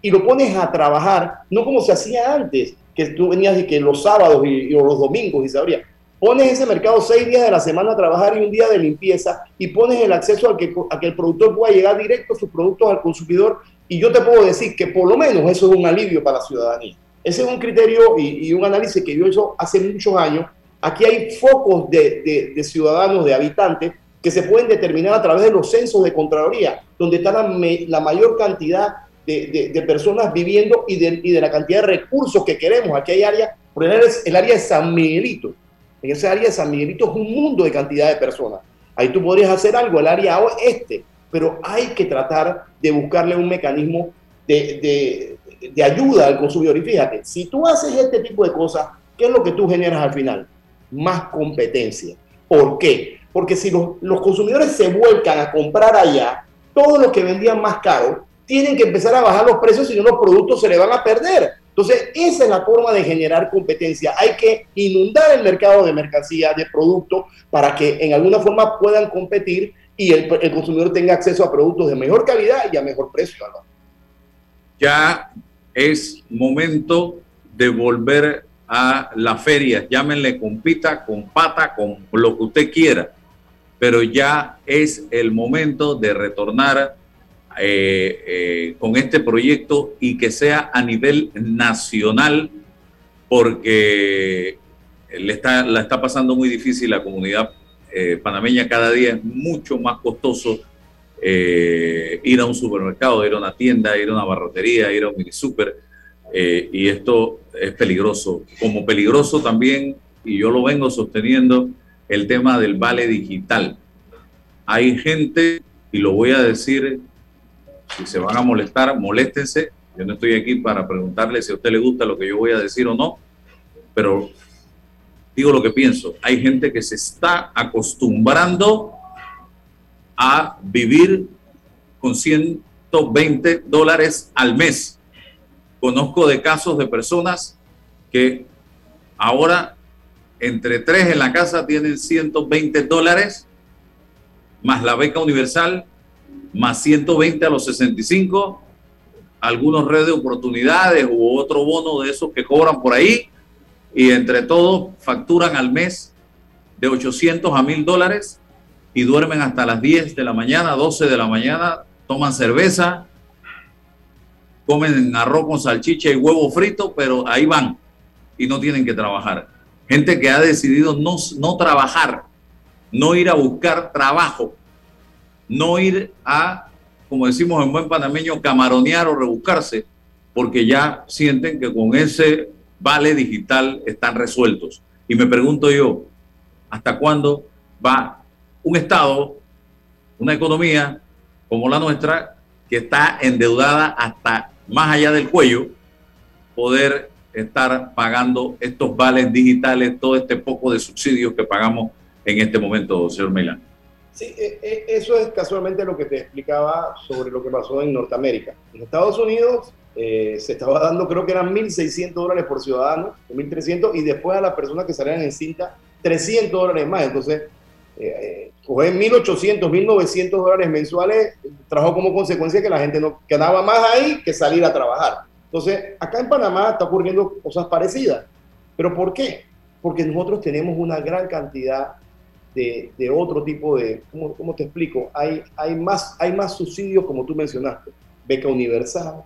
Speaker 5: y lo pones a trabajar, no como se hacía antes, que tú venías y que los sábados y, los domingos y se abría, Pones ese mercado seis días de la semana a trabajar y un día de limpieza y pones el acceso a que, a que el productor pueda llegar directo sus productos al consumidor. Y yo te puedo decir que por lo menos eso es un alivio para la ciudadanía. Ese es un criterio y, un análisis que yo hizo hace muchos años. Aquí hay focos de, de, ciudadanos, de habitantes, que se pueden determinar a través de los censos de Contraloría, donde está la, la mayor cantidad de, de, personas viviendo y de, y de la cantidad de recursos que queremos. Aquí hay áreas, por ejemplo, el área de San Miguelito en esa área de San Miguelito es un mundo de cantidad de personas. Ahí tú podrías hacer algo, el área oeste, pero hay que tratar de buscarle un mecanismo de, de, ayuda al consumidor. Y fíjate, si tú haces este tipo de cosas, ¿qué es lo que tú generas al final? Más competencia. ¿Por qué? Porque si los, los consumidores se vuelcan a comprar allá, todo lo que vendían más caro, tienen que empezar a bajar los precios, si no los productos se le van a perder. Entonces, esa es la forma de generar competencia. Hay que inundar el mercado de mercancía, de productos, para que en alguna forma puedan competir y el, consumidor tenga acceso a productos de mejor calidad y a mejor precio.
Speaker 4: Ya es momento de volver a la feria, llámenle con pita, con pata, con lo que usted quiera, pero ya es el momento de retornar eh, eh, con este proyecto y que sea a nivel nacional, porque le está, la está pasando muy difícil la comunidad eh, panameña cada día es mucho más costoso ir a un supermercado, ir a una tienda, ir a una barrotería, ir a un mini super, y esto es peligroso. Como peligroso también, y yo lo vengo sosteniendo, el tema del vale digital. Hay gente, y lo voy a decir si se van a molestar, moléstense. Yo no estoy aquí para preguntarle si a usted le gusta lo que yo voy a decir o no, pero digo lo que pienso. Hay gente que se está acostumbrando a vivir con 120 dólares al mes. Conozco de casos de personas que ahora entre tres en la casa tienen 120 dólares más la beca universal más 120 a los 65, algunos redes de oportunidades u otro bono de esos que cobran por ahí, y entre todos facturan al mes de 800 a 1000 dólares y duermen hasta las 10 de la mañana, 12 de la mañana, toman cerveza, comen arroz con salchicha y huevo frito, pero ahí van y no tienen que trabajar. Gente que ha decidido no, no trabajar, no ir a buscar trabajo no ir a, como decimos en buen panameño, camaronear o rebuscarse, porque ya sienten que con ese vale digital están resueltos. Y me pregunto yo, ¿hasta cuándo va un Estado, una economía como la nuestra, que está endeudada hasta más allá del cuello, poder estar pagando estos vales digitales, todo este poco de subsidios que pagamos en este momento, señor Milán?
Speaker 5: Sí, e, e, eso es casualmente lo que te explicaba sobre lo que pasó en Norteamérica. En Estados Unidos eh, se estaba dando, creo que eran 1.600 dólares por ciudadano, 1.300, y después a las personas que salían en cinta, 300 dólares más. Entonces, eh, 1.800, 1.900 dólares mensuales trajo como consecuencia que la gente no quedaba más ahí que salir a trabajar. Entonces, acá en Panamá está ocurriendo cosas parecidas. ¿Pero por qué? Porque nosotros tenemos una gran cantidad de, otro tipo de, ¿cómo, ¿cómo, te explico? Hay, hay, más, hay más subsidios como tú mencionaste, beca universal,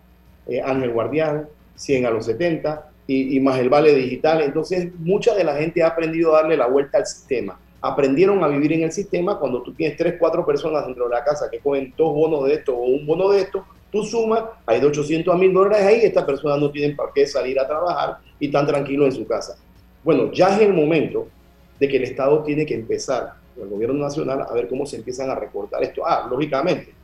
Speaker 5: eh, Ángel Guardián, 100 a los 70 y, y, más el vale digital. Entonces, mucha de la gente ha aprendido a darle la vuelta al sistema. Aprendieron a vivir en el sistema cuando tú tienes 3, 4 personas dentro de la casa que cogen dos bonos de esto o un bono de esto, tú sumas, hay de 800 a 1000 dólares ahí, estas personas no tienen para qué salir a trabajar y están tranquilos en su casa. Bueno, ya es el momento de que el Estado tiene que empezar, el gobierno nacional, a ver cómo se empiezan a recortar esto. Ah, lógicamente,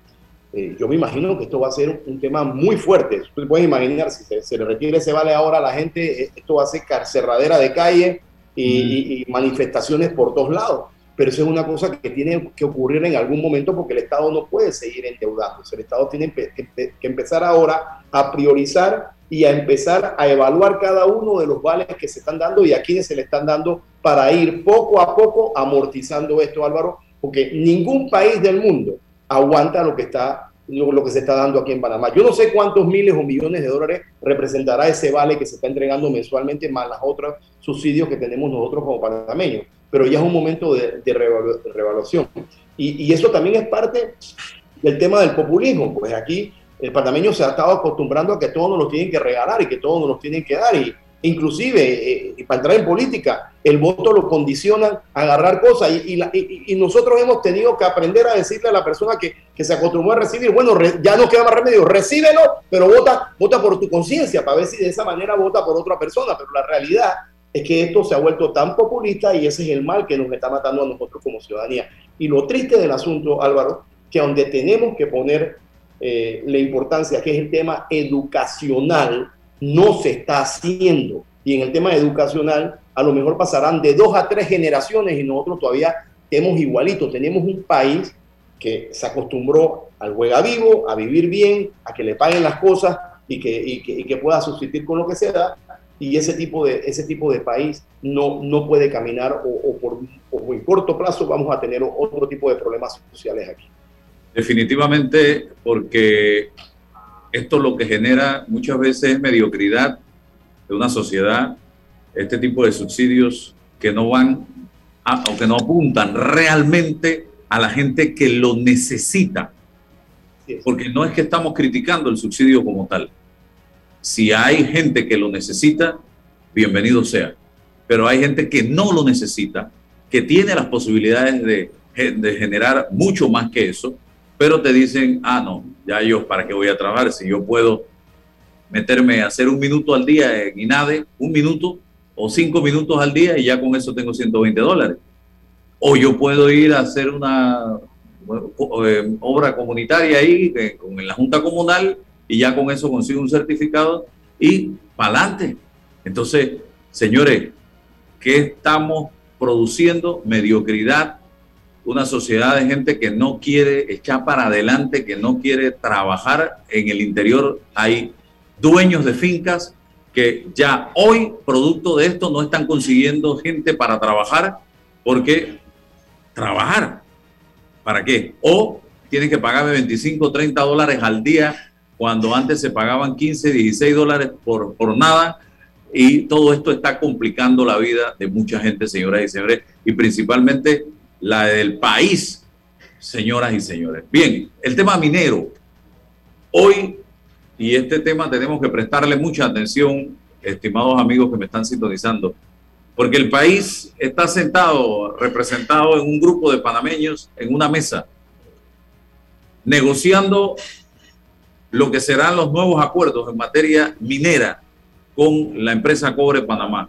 Speaker 5: eh, yo me imagino que esto va a ser un, tema muy fuerte. Tú puedes imaginar, si se, le retira ese vale ahora a la gente, eh, esto va a ser carcerradera de calle y, manifestaciones por todos lados. Pero eso es una cosa que tiene que ocurrir en algún momento porque el Estado no puede seguir endeudándose. El Estado tiene que empezar ahora a priorizar y a empezar a evaluar cada uno de los vales que se están dando y a quienes se le están dando para ir poco a poco amortizando esto, Álvaro, porque ningún país del mundo aguanta lo que está lo, que se está dando aquí en Panamá. Yo no sé cuántos miles o millones de dólares representará ese vale que se está entregando mensualmente, más los otros subsidios que tenemos nosotros como panameños, pero ya es un momento de, de revaluación. Y, y eso también es parte del tema del populismo, pues aquí el panameño se ha estado acostumbrando a que todos nos lo tienen que regalar y que todos nos lo tienen que dar. Y inclusive, eh, para entrar en política, el voto lo condicionan a agarrar cosas. Y, nosotros hemos tenido que aprender a decirle a la persona que, que se acostumbró a recibir, bueno, ya no queda más remedio, recíbelo, pero vota, vota por tu conciencia, para ver si de esa manera vota por otra persona. Pero la realidad es que esto se ha vuelto tan populista y ese es el mal que nos está matando a nosotros como ciudadanía. Y lo triste del asunto, Álvaro, que donde tenemos que poner eh, la importancia que es el tema educacional, no se está haciendo. Y en el tema educacional, a lo mejor pasarán de dos a tres generaciones y nosotros todavía tenemos igualito. Tenemos un país que se acostumbró al juega vivo, a vivir bien, a que le paguen las cosas y que, y que, y que pueda subsistir con lo que se da. Y ese tipo de, ese tipo de país no, no puede caminar o, por, o en corto plazo vamos a tener otro tipo de problemas sociales aquí.
Speaker 4: Definitivamente, porque esto lo que genera muchas veces es mediocridad de una sociedad, este tipo de subsidios que no van a, o que no apuntan realmente a la gente que lo necesita. Porque no es que estamos criticando el subsidio como tal. Si hay gente que lo necesita, bienvenido sea. Pero hay gente que no lo necesita, que tiene las posibilidades de, de generar mucho más que eso, pero te dicen, ah, no, ya yo, ¿para qué voy a trabajar? Si yo puedo meterme a hacer un minuto al día en INADE, un minuto o cinco minutos al día y ya con eso tengo 120 dólares. O yo puedo ir a hacer una eh, obra comunitaria ahí eh, con la Junta Comunal y ya con eso consigo un certificado y para adelante. Entonces, señores, ¿qué estamos produciendo? Mediocridad, una sociedad de gente que no quiere echar para adelante, que no quiere trabajar. En el interior hay dueños de fincas que ya hoy, producto de esto, no están consiguiendo gente para trabajar porque trabajar, ¿para qué? O tienen que pagarme 25, 30 dólares al día cuando antes se pagaban 15, 16 dólares por, por nada. Y todo esto está complicando la vida de mucha gente, señoras y señores, y principalmente la del país, señoras y señores. Bien, el tema minero. Hoy, y este tema tenemos que prestarle mucha atención, estimados amigos que me están sintonizando, porque el país está sentado, representado en un grupo de panameños en una mesa, negociando lo que serán los nuevos acuerdos en materia minera con la empresa Cobre Panamá.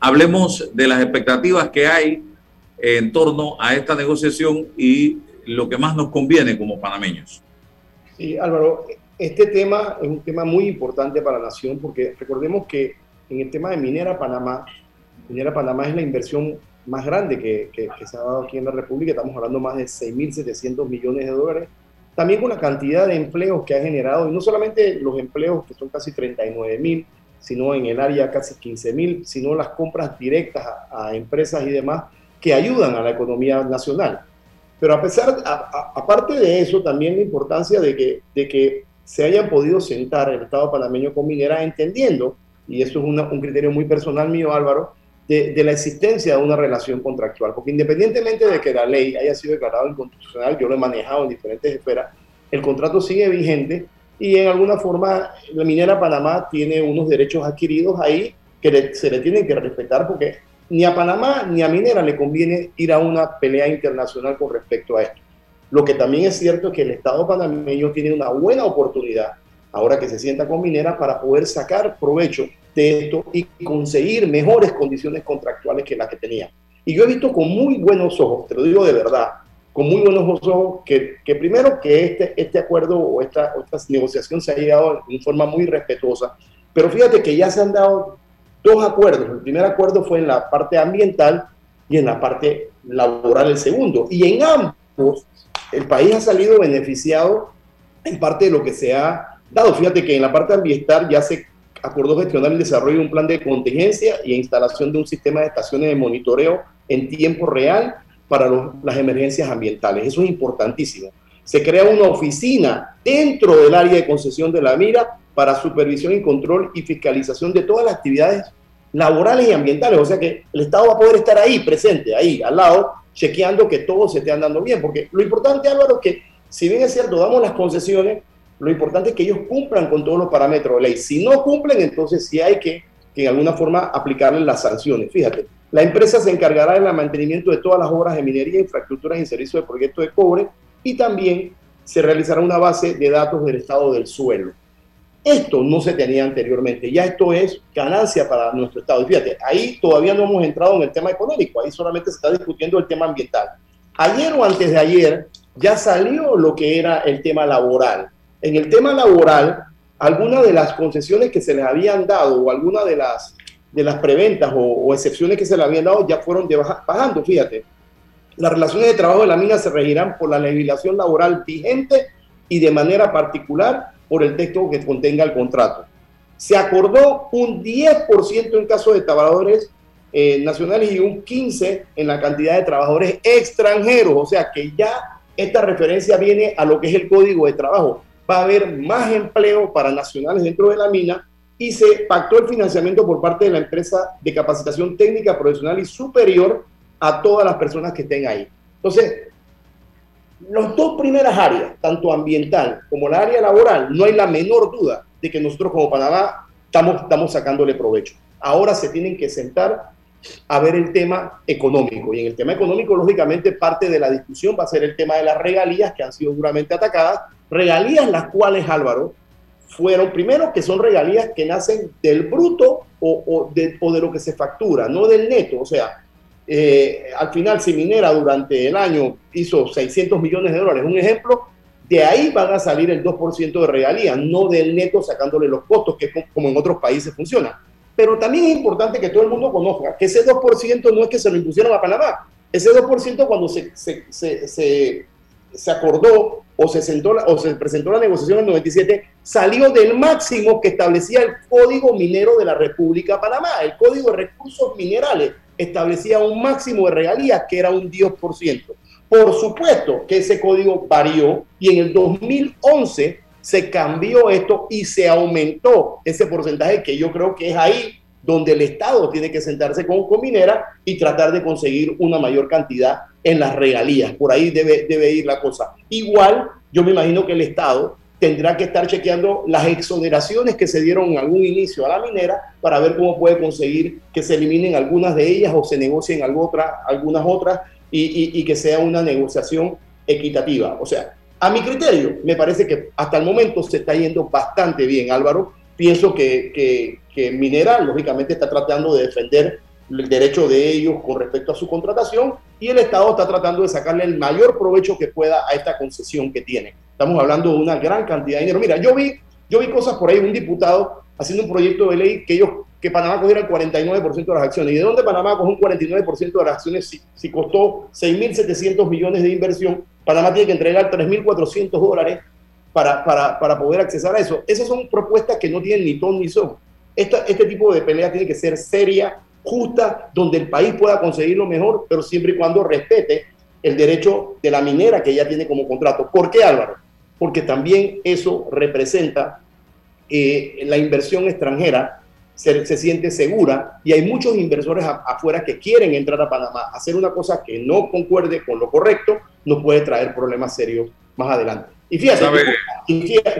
Speaker 4: Hablemos de las expectativas que hay en torno a esta negociación y lo que más nos conviene como panameños.
Speaker 5: Sí, Álvaro, este tema es un tema muy importante para la nación porque recordemos que en el tema de Minera Panamá, Minera Panamá es la inversión más grande que, que, se ha dado aquí en la República, estamos hablando más de 6.700 millones de dólares, también con la cantidad de empleos que ha generado, y no solamente los empleos que son casi 39 mil, sino en el área casi 15 mil, sino las compras directas a, a empresas y demás, que ayudan a la economía nacional. Pero a pesar, aparte de eso, también la importancia de que, de que se hayan podido sentar el Estado panameño con Minera entendiendo, y eso es un criterio muy personal mío, Álvaro, de, de, la existencia de una relación contractual. Porque independientemente de que la ley haya sido declarada inconstitucional, yo lo he manejado en diferentes esferas, el contrato sigue vigente y en alguna forma la minera Panamá tiene unos derechos adquiridos ahí que se le tienen que respetar porque ni a Panamá ni a Minera le conviene ir a una pelea internacional con respecto a esto. Lo que también es cierto es que el Estado panameño tiene una buena oportunidad, ahora que se sienta con Minera, para poder sacar provecho de esto y conseguir mejores condiciones contractuales que las que tenía. Y yo he visto con muy buenos ojos, te lo digo de verdad, con muy buenos ojos, que, que primero que este, este acuerdo o esta, o esta negociación se ha llegado en forma muy respetuosa, pero fíjate que ya se han dado dos acuerdos. El primer acuerdo fue en la parte ambiental y en la parte laboral el segundo. Y en ambos el país ha salido beneficiado en parte de lo que se ha dado. Fíjate que en la parte ambiental ya se acordó gestionar el desarrollo de un plan de contingencia y instalación de un sistema de estaciones de monitoreo en tiempo real para las emergencias ambientales. Eso es importantísimo. Se crea una oficina dentro del área de concesión de la mira para supervisión y control y fiscalización de todas las actividades laborales y ambientales. O sea que el Estado va a poder estar ahí, presente, ahí, al lado, chequeando que todo se esté andando bien. Porque lo importante, Álvaro, es que si bien es cierto, damos las concesiones, lo importante es que ellos cumplan con todos los parámetros de ley. Si no cumplen, entonces sí hay que, de alguna forma aplicarles las sanciones. Fíjate, la empresa se encargará del mantenimiento de todas las obras de minería, infraestructuras y servicios de proyectos de cobre y también se realizará una base de datos del estado del suelo. Esto no se tenía anteriormente, ya esto es ganancia para nuestro Estado. Y fíjate, ahí todavía no hemos entrado en el tema económico, ahí solamente se está discutiendo el tema ambiental. Ayer o antes de ayer, ya salió lo que era el tema laboral. En el tema laboral, algunas de las concesiones que se les habían dado o algunas de las, de las preventas o, excepciones que se les habían dado ya fueron bajando, fíjate. Las relaciones de trabajo de la mina se regirán por la legislación laboral vigente y de manera particular por el texto que contenga el contrato. Se acordó un 10% en caso de trabajadores eh, nacionales y un 15% en la cantidad de trabajadores extranjeros. O sea que ya esta referencia viene a lo que es el código de trabajo. Va a haber más empleo para nacionales dentro de la mina y se pactó el financiamiento por parte de la empresa de capacitación técnica profesional y superior a todas las personas que estén ahí. Entonces, las dos primeras áreas, tanto ambiental como la área laboral, no hay la menor duda de que nosotros como Panamá estamos, estamos sacándole provecho. Ahora se tienen que sentar a ver el tema económico. Y en el tema económico, lógicamente, parte de la discusión va a ser el tema de las regalías que han sido duramente atacadas. Regalías las cuales, Álvaro, fueron primero que son regalías que nacen del bruto o, de, o de lo que se factura, no del neto. O sea, eh, al final si Minera durante el año hizo 600 millones de dólares, un ejemplo, de ahí van a salir el 2% de regalías, no del neto sacándole los costos, que es como en otros países funciona. Pero también es importante que todo el mundo conozca que ese 2% no es que se lo impusieron a Panamá. Ese 2% cuando se, se, se, se, acordó o se, sentó, o se presentó la negociación en el 97, salió del máximo que establecía el Código Minero de la República de Panamá, el Código de Recursos Minerales establecía un máximo de regalías que era un 10%. Por supuesto que ese código varió y en el 2011 se cambió esto y se aumentó ese porcentaje que yo creo que es ahí donde el Estado tiene que sentarse con Cominera y tratar de conseguir una mayor cantidad en las regalías. Por ahí debe, debe ir la cosa. Igual, yo me imagino que el Estado tendrá que estar chequeando las exoneraciones que se dieron en algún inicio a la minera para ver cómo puede conseguir que se eliminen algunas de ellas o se negocien algunas otras y, que sea una negociación equitativa. O sea, a mi criterio, me parece que hasta el momento se está yendo bastante bien, Álvaro. Pienso que, que, que Minera, lógicamente, está tratando de defender el derecho de ellos con respecto a su contratación y el Estado está tratando de sacarle el mayor provecho que pueda a esta concesión que tiene. Estamos hablando de una gran cantidad de dinero. Mira, yo vi, yo vi cosas por ahí, un diputado haciendo un proyecto de ley que ellos que Panamá cogiera el 49% de las acciones. ¿Y de dónde Panamá coge un 49% de las acciones si, si costó 6.700 millones de inversión? Panamá tiene que entregar 3.400 dólares para, para, para, poder accesar a eso. Esas son propuestas que no tienen ni ton ni son. Este tipo de pelea tiene que ser seria, justa, donde el país pueda conseguir lo mejor, pero siempre y cuando respete el derecho de la minera que ella tiene como contrato. ¿Por qué, Álvaro? Porque también eso representa eh, la inversión extranjera se, se, siente segura y hay muchos inversores afuera que quieren entrar a Panamá. Hacer una cosa que no concuerde con lo correcto nos puede traer problemas serios más adelante. Y fíjate,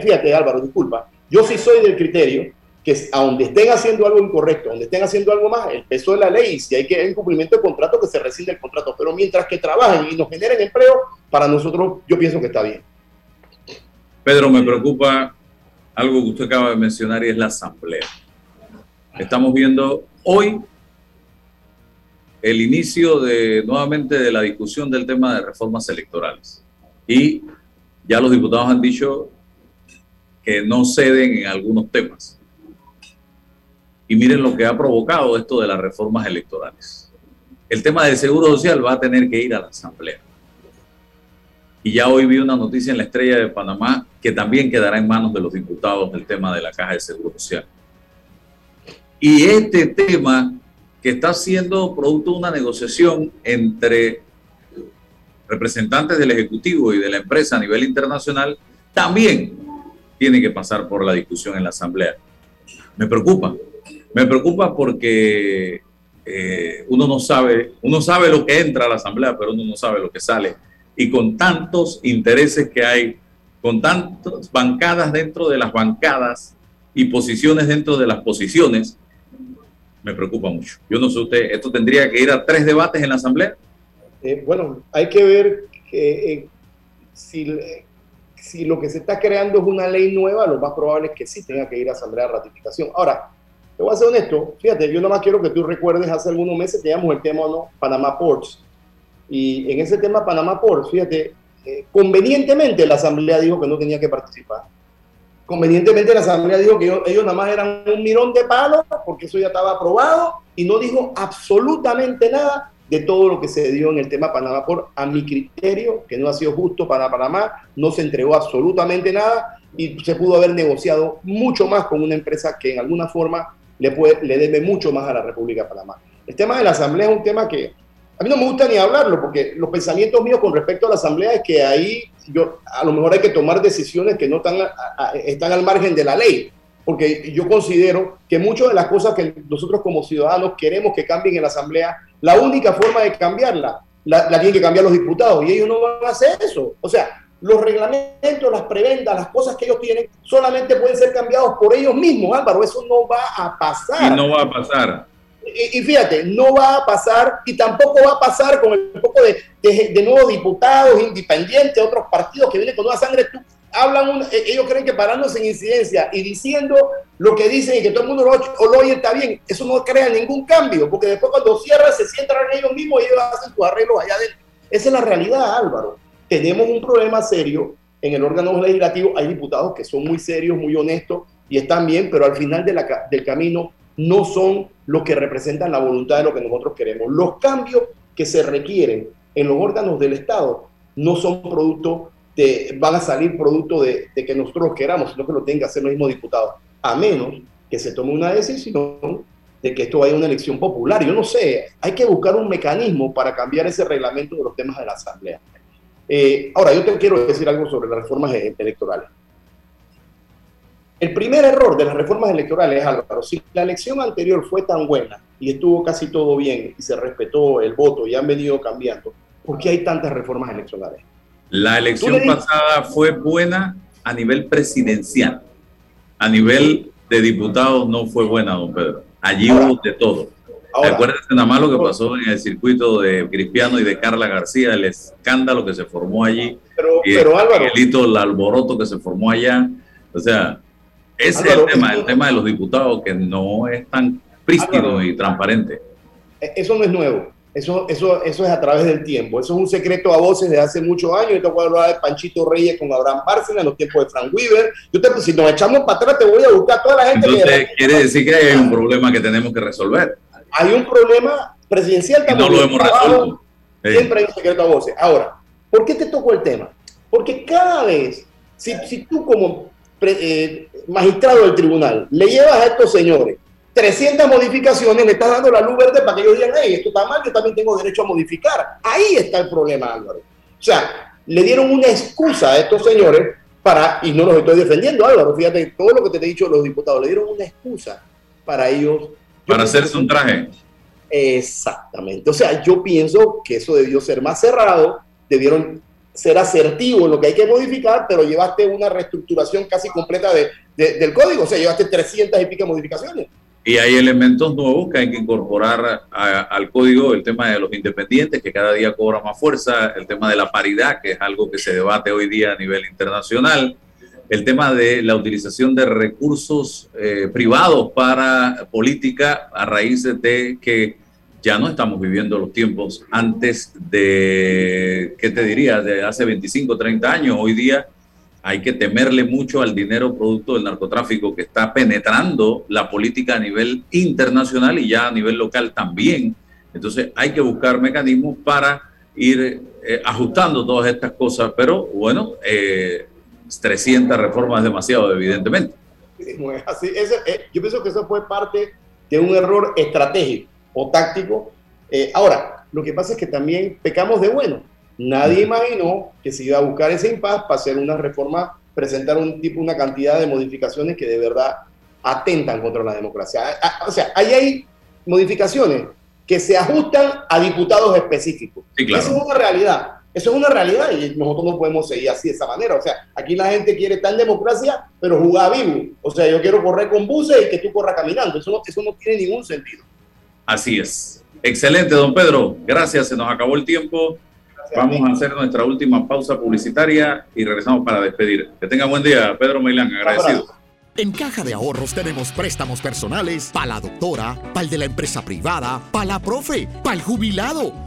Speaker 5: fíjate, Álvaro, disculpa, yo sí soy del criterio que a donde estén haciendo algo incorrecto, donde estén haciendo algo más, el peso de la ley, si hay que hay cumplimiento de contrato, que se rescinde el contrato. Pero mientras que trabajen y nos generen empleo, para nosotros yo pienso que está bien.
Speaker 4: Pedro, me preocupa algo que usted acaba de mencionar y es la asamblea. Estamos viendo hoy el inicio de nuevamente de la discusión del tema de reformas electorales. Y ya los diputados han dicho que no ceden en algunos temas. Y miren lo que ha provocado esto de las reformas electorales. El tema del seguro social va a tener que ir a la asamblea. Y ya hoy vi una noticia en la Estrella de Panamá que también quedará en manos de los diputados del tema de la caja de seguro social. Y este tema que está siendo producto de una negociación entre representantes del Ejecutivo y de la empresa a nivel internacional, también tiene que pasar por la discusión en la Asamblea. Me preocupa, me preocupa porque eh, uno no sabe, uno sabe lo que entra a la Asamblea, pero uno no sabe lo que sale y con tantos intereses que hay, con tantas bancadas dentro de las bancadas y posiciones dentro de las posiciones, me preocupa mucho. Yo no sé usted, ¿esto tendría que ir a tres debates en la Asamblea?
Speaker 5: Eh, bueno, hay que ver que, eh, si, si lo que se está creando es una ley nueva, lo más probable es que sí tenga que ir a Asamblea de Ratificación. Ahora, te voy a ser honesto, fíjate, yo más quiero que tú recuerdes, hace algunos meses teníamos el tema ¿no? Panamá Ports, y en ese tema Panamá Port, fíjate, eh, convenientemente la Asamblea dijo que no tenía que participar. Convenientemente la Asamblea dijo que ellos, nada más eran un mirón de palo porque eso ya estaba aprobado y no dijo absolutamente nada de todo lo que se dio en el tema Panamá por, a mi criterio, que no ha sido justo para Panamá, no se entregó absolutamente nada y se pudo haber negociado mucho más con una empresa que en alguna forma le, le debe mucho más a la República de Panamá. El tema de la Asamblea es un tema que a mí no me gusta ni hablarlo, porque los pensamientos míos con respecto a la Asamblea es que ahí yo, a lo mejor hay que tomar decisiones que no están, al margen de la ley porque yo considero que muchas de las cosas que nosotros como ciudadanos queremos que cambien en la Asamblea, la única forma de cambiarla la, tienen que cambiar los diputados y ellos no van a hacer eso. O sea, los reglamentos, las prebendas, las cosas que ellos tienen, solamente pueden ser cambiados por ellos mismos, Álvaro. Eso no va a pasar.
Speaker 4: Y no va a pasar.
Speaker 5: Y, fíjate, no va a pasar y tampoco va a pasar con el poco de, de, nuevos diputados independientes, otros partidos que vienen con nueva sangre. Hablan, eh, ellos creen que parándose en incidencia y diciendo lo que dicen y que todo el mundo lo, lo oye está bien, eso no crea ningún cambio, porque después cuando cierra se sientan ellos mismos y ellos hacen sus arreglos allá adentro. Esa es la realidad, Álvaro. Tenemos un problema serio en el órgano legislativo. Hay diputados que son muy serios, muy honestos y están bien, pero al final de la, del camino no son los que representan la voluntad de lo que nosotros queremos. Los cambios que se requieren en los órganos del Estado no son producto van a salir producto de, que nosotros queramos, sino que lo tengan que hacer los mismos diputados, a menos que se tome una decisión de que esto vaya a una elección popular. Yo no sé, hay que buscar un mecanismo para cambiar ese reglamento de los temas de la Asamblea. Eh, ahora, yo te quiero decir algo sobre las reformas e-, electorales. El primer error de las reformas electorales, Álvaro, si la elección anterior fue tan buena y estuvo casi todo bien y se respetó el voto y han venido cambiando, ¿por qué hay tantas reformas electorales?
Speaker 4: La elección pasada fue buena a nivel presidencial. A nivel de diputados no fue buena, don Pedro. Allí hubo de todo. Acuérdense nada más lo que pasó en el circuito de Cristiano y de Carla García, el escándalo que se formó allí.
Speaker 5: Pero, y pero
Speaker 4: el, el alboroto que se formó allá. O sea, ese es el tema, el tema de los diputados que no es tan prístino y transparente.
Speaker 5: E-, eso no es nuevo. Eso, eso, eso es a través del tiempo. Eso es un secreto a voces de hace muchos años. Yo te voy a hablar de Panchito Reyes con Abraham Bárcena en los tiempos de Frank Weaver. Yo te, si nos echamos para atrás, te voy a buscar a toda la gente.
Speaker 4: Entonces, quiere decir que hay un problema que tenemos que resolver.
Speaker 5: Hay un problema presidencial
Speaker 4: también. No lo hemos resuelto.
Speaker 5: Siempre hay un secreto a voces. Ahora, ¿por qué te tocó el tema? Porque cada vez, si, si tú como eh, magistrado del tribunal le llevas a estos señores 300 modificaciones, le estás dando la luz verde para que ellos digan, hey, esto está mal, yo también tengo derecho a modificar. Ahí está el problema, Álvaro. O sea, le dieron una excusa a estos señores para, y no los estoy defendiendo, Álvaro, fíjate, todo lo que te he dicho los diputados, le dieron una excusa para ellos.
Speaker 4: Para hacerse un traje.
Speaker 5: Exactamente. O sea, yo pienso que eso debió ser más cerrado, debieron ser asertivos en lo que hay que modificar, pero llevaste una reestructuración casi completa de, del código, o sea, llevaste 300 y pico modificaciones.
Speaker 4: Y hay elementos nuevos que hay que incorporar al código, el tema de los independientes, que cada día cobra más fuerza, el tema de la paridad, que es algo que se debate hoy día a nivel internacional, el tema de la utilización de recursos eh, privados para política a raíz de que ya no estamos viviendo los tiempos antes de, ¿qué te diría?, de hace 25, 30 años. Hoy día hay que temerle mucho al dinero producto del narcotráfico que está penetrando la política a nivel internacional y ya a nivel local también. Entonces hay que buscar mecanismos para ir eh, ajustando todas estas cosas, pero bueno, 300 eh, reformas es demasiado, evidentemente.
Speaker 5: Así, eh, yo pienso que eso fue parte de un error estratégico o táctico. ahora, lo que pasa es que también pecamos de bueno Nadie imaginó que se iba a buscar ese impasse para hacer una reforma, presentar un tipo, una cantidad de modificaciones que de verdad atentan contra la democracia. O sea, ahí hay modificaciones que se ajustan a diputados específicos. Eso es una realidad. Eso es una realidad y nosotros no podemos seguir así de esa manera. O sea, aquí la gente quiere estar en democracia, pero jugar vivo. O sea, yo quiero correr con buses y que tú corras caminando. Eso no, eso no tiene ningún sentido.
Speaker 4: Así es. Excelente, don Pedro. Gracias. Se nos acabó el tiempo. Vamos a hacer nuestra última pausa publicitaria y regresamos para despedir. Que tenga buen día, Pedro Meilán, agradecido.
Speaker 6: En Caja de Ahorros tenemos préstamos personales para la doctora, para el de la empresa privada, para la profe, para el jubilado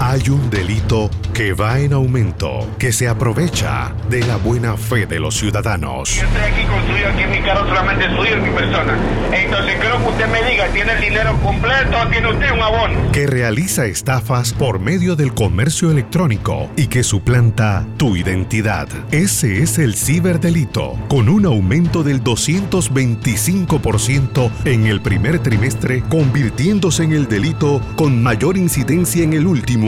Speaker 7: Hay un delito que va en aumento, que se aprovecha de la buena fe de los ciudadanos.
Speaker 8: Yo estoy aquí construido, aquí en mi carro solamente suyo y mi persona. Entonces creo que usted me diga, ¿tiene el dinero completo o tiene usted un abono?
Speaker 7: Que realiza estafas por medio del comercio electrónico y que suplanta tu identidad. Ese es el ciberdelito, con un aumento del 225% en el primer trimestre, convirtiéndose en el delito con mayor incidencia en el último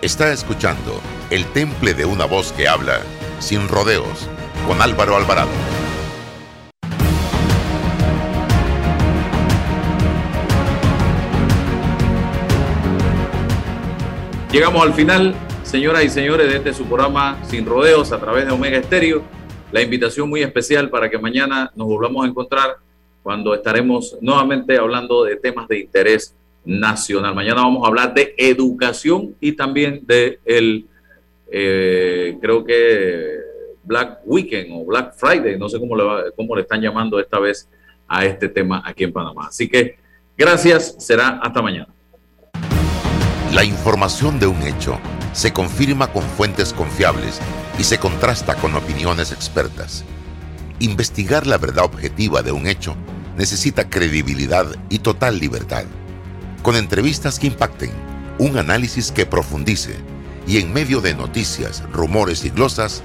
Speaker 3: Está escuchando El Temple de una voz que habla sin rodeos con Álvaro Alvarado.
Speaker 4: Llegamos al final, señoras y señores, de este su programa Sin Rodeos a través de Omega Estéreo. La invitación muy especial para que mañana nos volvamos a encontrar cuando estaremos nuevamente hablando de temas de interés nacional. Mañana vamos a hablar de educación y también de el, eh, creo que Black Weekend o Black Friday, no sé cómo le, va, cómo le están llamando esta vez a este tema aquí en Panamá. Así que gracias, será hasta mañana.
Speaker 3: La información de un hecho se confirma con fuentes confiables y se contrasta con opiniones expertas. Investigar la verdad objetiva de un hecho necesita credibilidad y total libertad. Con entrevistas que impacten, un análisis que profundice y en medio de noticias, rumores y glosas,